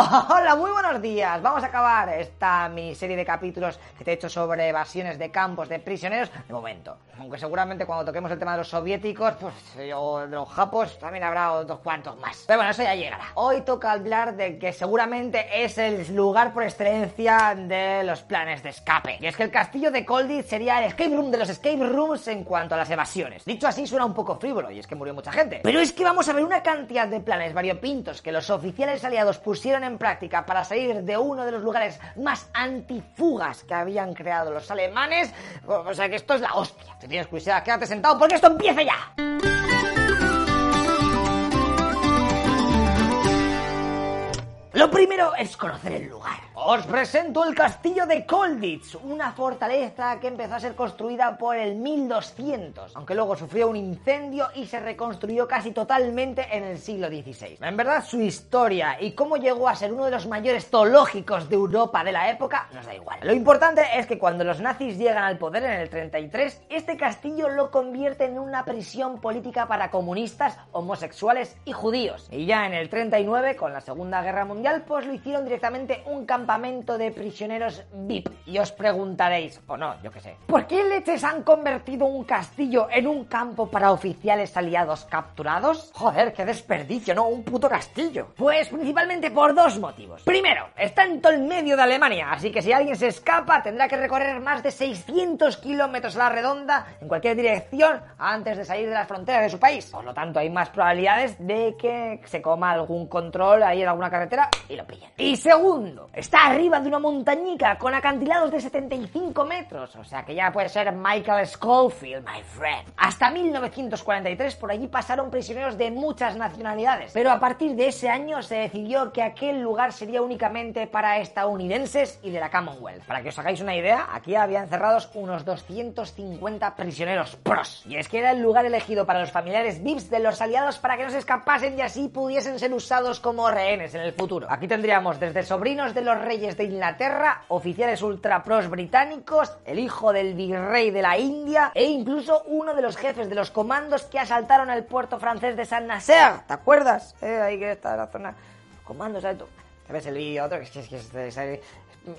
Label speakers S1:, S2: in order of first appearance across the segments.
S1: Hola, muy buenos días. Vamos a acabar esta miniserie de capítulos que te he hecho sobre evasiones de campos de prisioneros de momento. Aunque seguramente cuando toquemos el tema de los soviéticos, pues o de los japos, también habrá otros cuantos más. Pero bueno, eso ya llegará. Hoy toca hablar de que seguramente es el lugar por excelencia de los planes de escape. Y es que el castillo de Colditz sería el escape room de los escape rooms en cuanto a las evasiones. Dicho así suena un poco frívolo y es que murió mucha gente. Pero es que vamos a ver una cantidad de planes variopintos que los oficiales aliados pusieron en práctica para salir de uno de los lugares más antifugas que habían creado los alemanes. O sea que esto es la hostia. Si tienes curiosidad, quédate sentado porque esto empieza ya. Lo primero es conocer el lugar. Os presento el castillo de Colditz, una fortaleza que empezó a ser construida por el 1200, aunque luego sufrió un incendio y se reconstruyó casi totalmente en el siglo XVI. En verdad, su historia y cómo llegó a ser uno de los mayores zoológicos de Europa de la época nos da igual. Lo importante es que cuando los nazis llegan al poder en el 33, este castillo lo convierte en una prisión política para comunistas, homosexuales y judíos. Y ya en el 39, con la Segunda Guerra Mundial, pues lo hicieron directamente un campamento de prisioneros VIP. Y os preguntaréis, o no, yo qué sé, ¿por qué leches han convertido un castillo en un campo para oficiales aliados capturados? Joder, qué desperdicio, ¿no? Un puto castillo. Pues principalmente por dos motivos. Primero, está en todo el medio de Alemania, así que si alguien se escapa tendrá que recorrer más de 600 kilómetros a la redonda en cualquier dirección antes de salir de las fronteras de su país. Por lo tanto, hay más probabilidades de que se coma algún control ahí en alguna carretera y lo pillen. Y segundo, está arriba de una montañica con acantilados de 75 metros, o sea que ya puede ser Michael Schofield, my friend. Hasta 1943 por allí pasaron prisioneros de muchas nacionalidades, pero a partir de ese año se decidió que aquel lugar sería únicamente para estadounidenses y de la Commonwealth. Para que os hagáis una idea, aquí había encerrados unos 250 prisioneros pros. Y es que era el lugar elegido para los familiares VIPs de los aliados para que no se escapasen y así pudiesen ser usados como rehenes en el futuro. Aquí tendríamos desde sobrinos de los reyes de Inglaterra, oficiales ultra pros británicos, el hijo del virrey de la India e incluso uno de los jefes de los comandos que asaltaron el puerto francés de San Nasser. ¿Te acuerdas? Eh, ahí que está la zona. Comandos, ¿sabes? ¿Sabes el vídeo otro?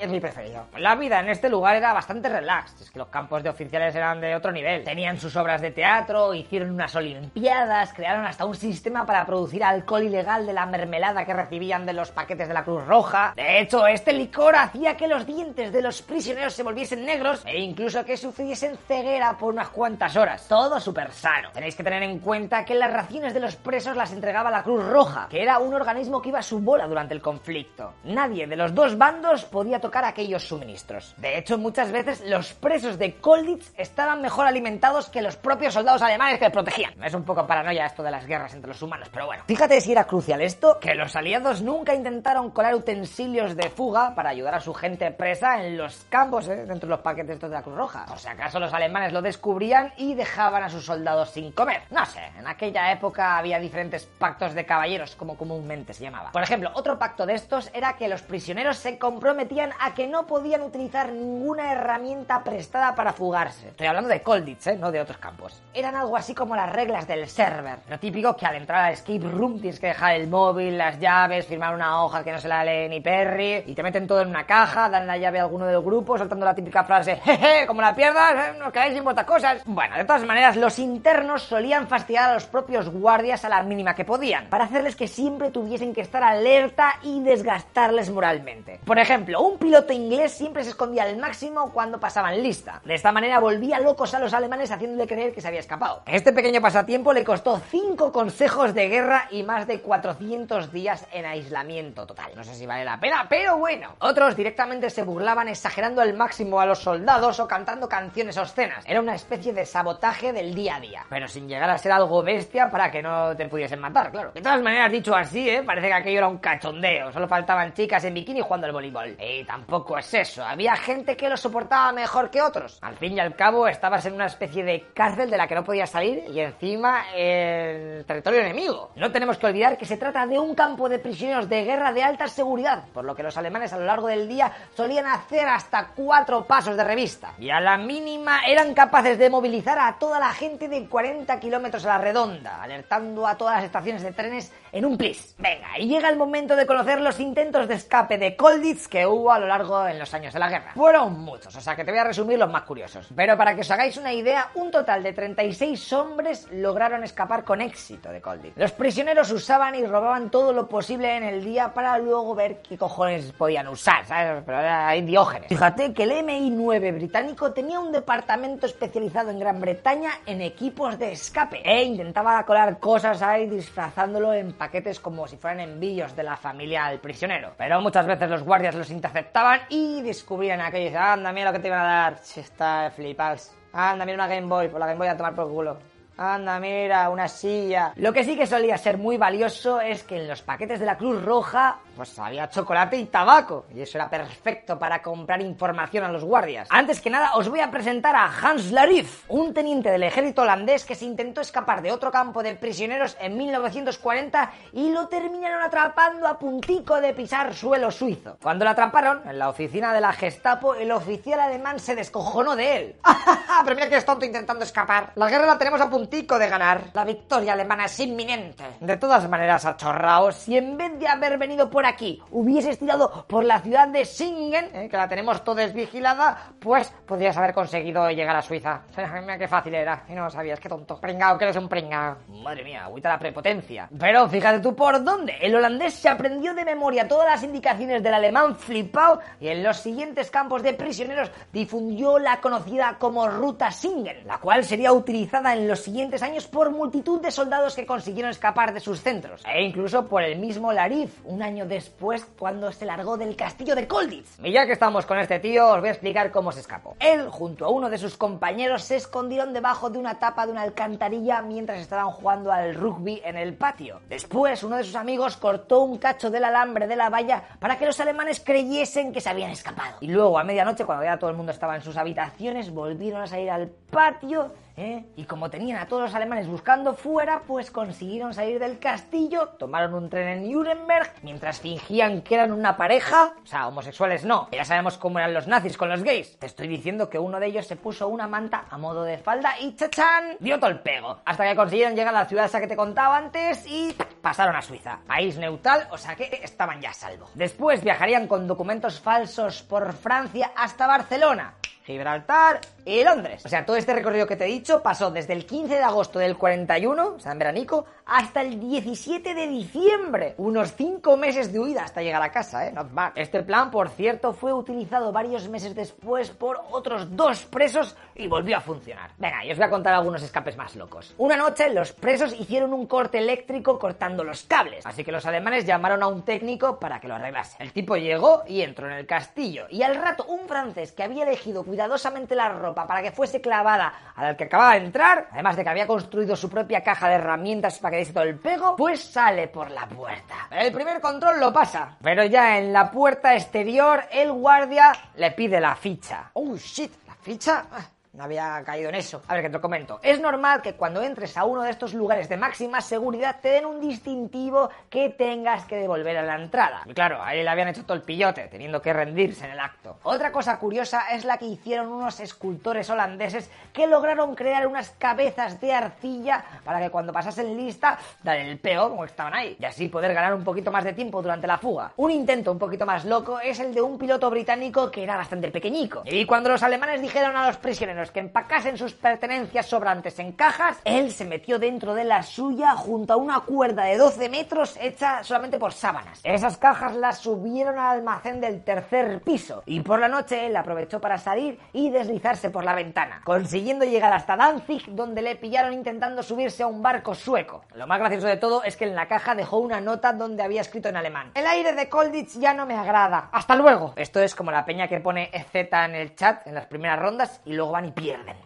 S1: Es mi preferido. La vida en este lugar era bastante relax. Es que los campos de oficiales eran de otro nivel. Tenían sus obras de teatro, hicieron unas olimpiadas, crearon hasta un sistema para producir alcohol ilegal de la mermelada que recibían de los paquetes de la Cruz Roja. De hecho, este licor hacía que los dientes de los prisioneros se volviesen negros e incluso que sufriesen ceguera por unas cuantas horas. Todo súper sano. Tenéis que tener en cuenta que las raciones de los presos las entregaba la Cruz Roja, que era un organismo que iba a su bola durante el conflicto. Nadie de los dos bandos podía tocar aquellos suministros. De hecho, muchas veces los presos de Kolditz estaban mejor alimentados que los propios soldados alemanes que les protegían. Es un poco paranoia esto de las guerras entre los humanos, pero bueno. Fíjate si era crucial esto, que los aliados nunca intentaron colar utensilios de fuga para ayudar a su gente presa en los campos, ¿eh? dentro de los paquetes de la Cruz Roja. O sea, acaso los alemanes lo descubrían y dejaban a sus soldados sin comer. No sé, en aquella época había diferentes pactos de caballeros, como comúnmente se llamaba. Por ejemplo, otro pacto de estos era que los prisioneros se comprometían a que no podían utilizar ninguna herramienta prestada para fugarse. Estoy hablando de Colditz, ¿eh? no de otros campos. Eran algo así como las reglas del server. Lo típico que al entrar al escape room tienes que dejar el móvil, las llaves, firmar una hoja que no se la lee ni Perry, y te meten todo en una caja, dan la llave a alguno del grupo, soltando la típica frase, jeje, como la pierdas, ¿eh? nos quedáis sin vuestras cosas. Bueno, de todas maneras, los internos solían fastidiar a los propios guardias a la mínima que podían, para hacerles que siempre tuviesen que estar alerta y desgastarse gastarles moralmente. Por ejemplo, un piloto inglés siempre se escondía al máximo cuando pasaban lista. De esta manera volvía locos a los alemanes haciéndole creer que se había escapado. Este pequeño pasatiempo le costó 5 consejos de guerra y más de 400 días en aislamiento total. No sé si vale la pena, pero bueno. Otros directamente se burlaban exagerando al máximo a los soldados o cantando canciones obscenas. Era una especie de sabotaje del día a día, pero sin llegar a ser algo bestia para que no te pudiesen matar, claro. De todas maneras, dicho así, ¿eh? parece que aquello era un cachondeo. Solo faltaban chicas en bikini jugando al voleibol. Y tampoco es eso, había gente que lo soportaba mejor que otros. Al fin y al cabo, estabas en una especie de cárcel de la que no podías salir y encima el territorio enemigo. No tenemos que olvidar que se trata de un campo de prisioneros de guerra de alta seguridad, por lo que los alemanes a lo largo del día solían hacer hasta cuatro pasos de revista. Y a la mínima eran capaces de movilizar a toda la gente de 40 kilómetros a la redonda, alertando a todas las estaciones de trenes en un plis. Venga, y llega el momento de conocer los intentos de escape de Colditz que hubo a lo largo en los años de la guerra. Fueron muchos, o sea que te voy a resumir los más curiosos. Pero para que os hagáis una idea, un total de 36 hombres lograron escapar con éxito de Colditz. Los prisioneros usaban y robaban todo lo posible en el día para luego ver qué cojones podían usar, ¿sabes? Pero era indiógenes. Fíjate que el MI9 británico tenía un departamento especializado en Gran Bretaña en equipos de escape e intentaba colar cosas ahí disfrazándolo en paquetes como si fueran envíos de la familia al prisionero. Pero muchas veces los guardias los interceptaban y descubrían aquello y decían, anda, mira lo que te iban a dar. Si está flipas. Anda, mira una Game Boy, por la Game Boy a tomar por culo. Anda, mira, una silla. Lo que sí que solía ser muy valioso es que en los paquetes de la Cruz Roja pues había chocolate y tabaco. Y eso era perfecto para comprar información a los guardias. Antes que nada, os voy a presentar a Hans Larif, un teniente del ejército holandés que se intentó escapar de otro campo de prisioneros en 1940 y lo terminaron atrapando a puntico de pisar suelo suizo. Cuando lo atraparon en la oficina de la Gestapo, el oficial alemán se descojonó de él. Pero mira que es tonto intentando escapar. La guerra la tenemos a puntico de ganar. La victoria alemana es inminente. De todas maneras, achorraos, si en vez de haber venido por aquí hubieses tirado por la ciudad de Singen, eh, que la tenemos toda vigilada, pues podrías haber conseguido llegar a Suiza. Mira qué fácil era. Y no lo sabías, qué tonto. Pringao, que eres un pringao. Madre mía, agüita la prepotencia. Pero fíjate tú por dónde. El holandés se aprendió de memoria todas las indicaciones del alemán flipao y en los siguientes campos de prisioneros difundió la conocida como Ruta Singen, la cual sería utilizada en los siguientes años por multitud de soldados que consiguieron escapar de sus centros, e incluso por el mismo Larif, un año después cuando se largó del castillo de Colditz. Y ya que estamos con este tío, os voy a explicar cómo se escapó. Él, junto a uno de sus compañeros, se escondieron debajo de una tapa de una alcantarilla mientras estaban jugando al rugby en el patio. Después, uno de sus amigos cortó un cacho del alambre de la valla para que los alemanes creyesen que se habían escapado. Y luego, a medianoche, cuando ya todo el mundo estaba en sus habitaciones, volvieron a salir al patio ¿eh? Y como tenían a todos los alemanes buscando fuera, pues consiguieron salir del castillo, tomaron un tren en Nuremberg, mientras fingían que eran una pareja, o sea, homosexuales no, ya sabemos cómo eran los nazis con los gays. Te estoy diciendo que uno de ellos se puso una manta a modo de falda y chachán, dio todo el pego, hasta que consiguieron llegar a la ciudad esa que te contaba antes y pasaron a Suiza, país neutral, o sea que estaban ya a salvo. Después viajarían con documentos falsos por Francia hasta Barcelona. Gibraltar y Londres. O sea, todo este recorrido que te he dicho pasó desde el 15 de agosto del 41, o sea, en veranico, hasta el 17 de diciembre. Unos 5 meses de huida hasta llegar a casa, ¿eh? Not bad. Este plan, por cierto, fue utilizado varios meses después por otros dos presos y volvió a funcionar. Venga, y os voy a contar algunos escapes más locos. Una noche, los presos hicieron un corte eléctrico cortando los cables, así que los alemanes llamaron a un técnico para que lo arreglase. El tipo llegó y entró en el castillo, y al rato un francés que había elegido cuidadosamente la ropa para que fuese clavada al que acababa de entrar, además de que había construido su propia caja de herramientas para que diese todo el pego, pues sale por la puerta. El primer control lo pasa, pero ya en la puerta exterior el guardia le pide la ficha. Oh shit, la ficha. No había caído en eso. A ver, que te lo comento. Es normal que cuando entres a uno de estos lugares de máxima seguridad te den un distintivo que tengas que devolver a la entrada. Y claro, ahí le habían hecho todo el pillote, teniendo que rendirse en el acto. Otra cosa curiosa es la que hicieron unos escultores holandeses que lograron crear unas cabezas de arcilla para que cuando pasasen lista, dar el peo como estaban ahí. Y así poder ganar un poquito más de tiempo durante la fuga. Un intento un poquito más loco es el de un piloto británico que era bastante pequeñico. Y cuando los alemanes dijeron a los prisioneros que empacasen sus pertenencias sobrantes en cajas, él se metió dentro de la suya junto a una cuerda de 12 metros hecha solamente por sábanas. Esas cajas las subieron al almacén del tercer piso y por la noche él aprovechó para salir y deslizarse por la ventana, consiguiendo llegar hasta Danzig donde le pillaron intentando subirse a un barco sueco. Lo más gracioso de todo es que en la caja dejó una nota donde había escrito en alemán. El aire de Kolditz ya no me agrada. Hasta luego. Esto es como la peña que pone EZ en el chat en las primeras rondas y luego van y pierden.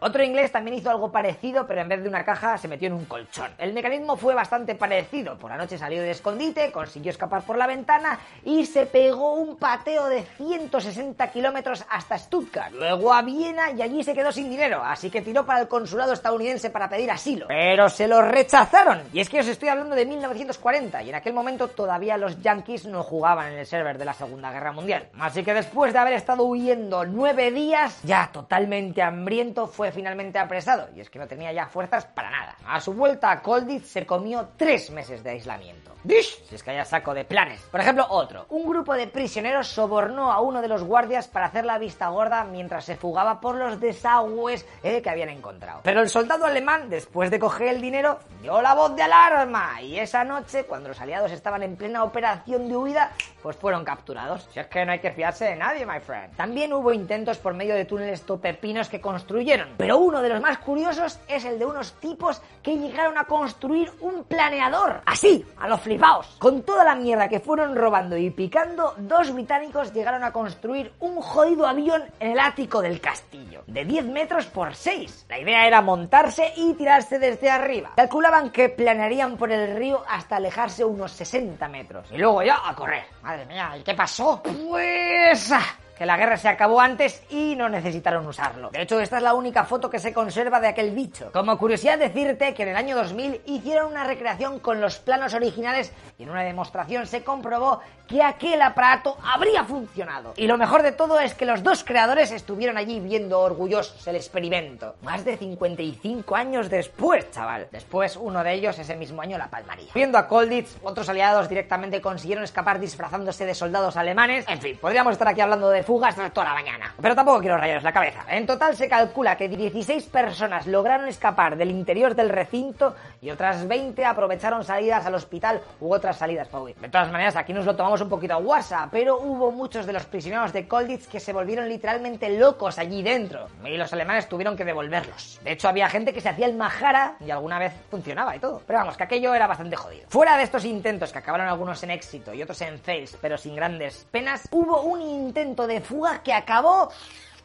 S1: Otro inglés también hizo algo parecido, pero en vez de una caja se metió en un colchón. El mecanismo fue bastante parecido. Por la noche salió de escondite, consiguió escapar por la ventana y se pegó un pateo de 160 kilómetros hasta Stuttgart. Luego a Viena y allí se quedó sin dinero, así que tiró para el consulado estadounidense para pedir asilo. Pero se lo rechazaron. Y es que os estoy hablando de 1940 y en aquel momento todavía los yankees no jugaban en el server de la Segunda Guerra Mundial. Así que después de haber estado huyendo nueve días, ya totalmente hambriento, fue finalmente apresado, y es que no tenía ya fuerzas para nada. A su vuelta a Colditz se comió tres meses de aislamiento. ¡Dish! Si es que haya saco de planes. Por ejemplo, otro. Un grupo de prisioneros sobornó a uno de los guardias para hacer la vista gorda mientras se fugaba por los desagües eh, que habían encontrado. Pero el soldado alemán, después de coger el dinero, dio la voz de alarma y esa noche, cuando los aliados estaban en plena operación de huida, pues fueron capturados. Si es que no hay que fiarse de nadie, my friend. También hubo intentos por medio de túneles topepinos que construyeron, pero uno de los más curiosos es el de unos tipos que llegaron a construir un planeador. Así, a los flipaos. Con toda la mierda que fueron robando y picando, dos británicos llegaron a construir un jodido avión en el ático del castillo, de 10 metros por 6. La idea era montarse y tirarse desde arriba. Calculaban que planearían por el río hasta alejarse unos 60 metros. Y luego ya a correr. Madre mía, ¿y qué pasó? Pues... Que la guerra se acabó antes y no necesitaron usarlo. De hecho, esta es la única foto que se conserva de aquel bicho. Como curiosidad decirte que en el año 2000 hicieron una recreación con los planos originales y en una demostración se comprobó que aquel aparato habría funcionado. Y lo mejor de todo es que los dos creadores estuvieron allí viendo orgullosos el experimento. Más de 55 años después, chaval. Después, uno de ellos ese mismo año la palmaría. Viendo a Colditz, otros aliados directamente consiguieron escapar disfrazándose de soldados alemanes. En fin, podríamos estar aquí hablando de fugas toda la mañana. Pero tampoco quiero rayaros la cabeza. En total se calcula que 16 personas lograron escapar del interior del recinto y otras 20 aprovecharon salidas al hospital u otras salidas para huir. De todas maneras, aquí nos lo tomamos un poquito a WhatsApp, pero hubo muchos de los prisioneros de Colditz que se volvieron literalmente locos allí dentro y los alemanes tuvieron que devolverlos. De hecho, había gente que se hacía el majara y alguna vez funcionaba y todo. Pero vamos, que aquello era bastante jodido. Fuera de estos intentos que acabaron algunos en éxito y otros en fails, pero sin grandes penas, hubo un intento de fuga que acabó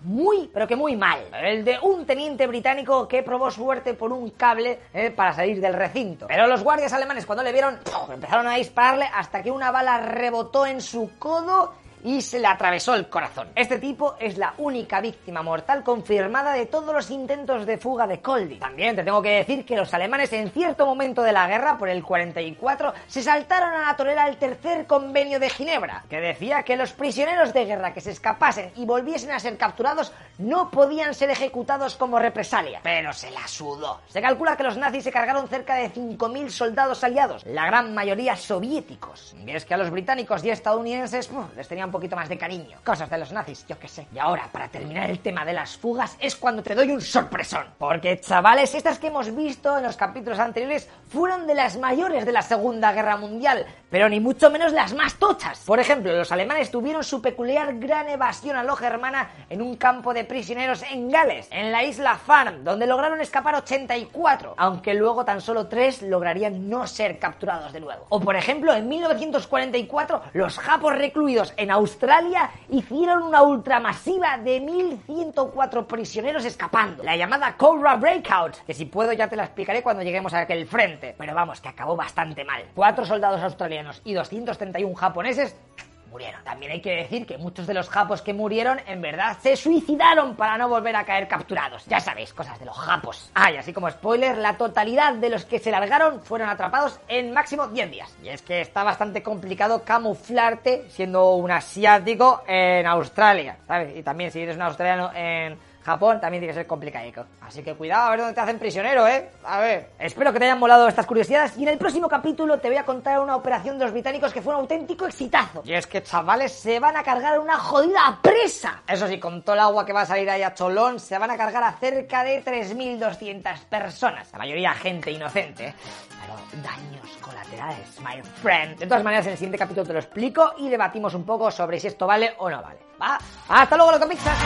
S1: muy, pero que muy mal. El de un teniente británico que probó suerte por un cable eh, para salir del recinto. Pero los guardias alemanes cuando le vieron empezaron a dispararle hasta que una bala rebotó en su codo y se le atravesó el corazón. Este tipo es la única víctima mortal confirmada de todos los intentos de fuga de Coldy. También te tengo que decir que los alemanes en cierto momento de la guerra, por el 44, se saltaron a la torera el tercer convenio de Ginebra, que decía que los prisioneros de guerra que se escapasen y volviesen a ser capturados no podían ser ejecutados como represalia. Pero se la sudó. Se calcula que los nazis se cargaron cerca de 5.000 soldados aliados, la gran mayoría soviéticos. Y es que a los británicos y estadounidenses les tenían poquito más de cariño. Cosas de los nazis, yo qué sé. Y ahora, para terminar el tema de las fugas, es cuando te doy un sorpresón. Porque, chavales, estas que hemos visto en los capítulos anteriores fueron de las mayores de la Segunda Guerra Mundial, pero ni mucho menos las más tochas. Por ejemplo, los alemanes tuvieron su peculiar gran evasión a lo germana en un campo de prisioneros en Gales, en la isla Farm, donde lograron escapar 84, aunque luego tan solo 3 lograrían no ser capturados de nuevo. O por ejemplo, en 1944, los japos recluidos en Australia hicieron una ultramasiva de 1104 prisioneros escapando, la llamada Cobra Breakout, que si puedo ya te la explicaré cuando lleguemos a aquel frente, pero vamos, que acabó bastante mal. Cuatro soldados australianos y 231 japoneses murieron. También hay que decir que muchos de los japos que murieron en verdad se suicidaron para no volver a caer capturados. Ya sabéis, cosas de los japos. Ah, y así como spoiler, la totalidad de los que se largaron fueron atrapados en máximo 10 días. Y es que está bastante complicado camuflarte siendo un asiático en Australia, ¿sabes? Y también si eres un australiano en Japón también tiene que ser complicado. Así que cuidado a ver dónde te hacen prisionero, ¿eh? A ver. Espero que te hayan molado estas curiosidades y en el próximo capítulo te voy a contar una operación de los británicos que fue un auténtico exitazo. Y es que, chavales, se van a cargar una jodida presa. Eso sí, con todo el agua que va a salir ahí a Cholón, se van a cargar a cerca de 3.200 personas. La mayoría gente inocente, ¿eh? Pero daños colaterales, my friend. De todas maneras, en el siguiente capítulo te lo explico y debatimos un poco sobre si esto vale o no vale. ¿Va? ¡Hasta luego, loco Pixar!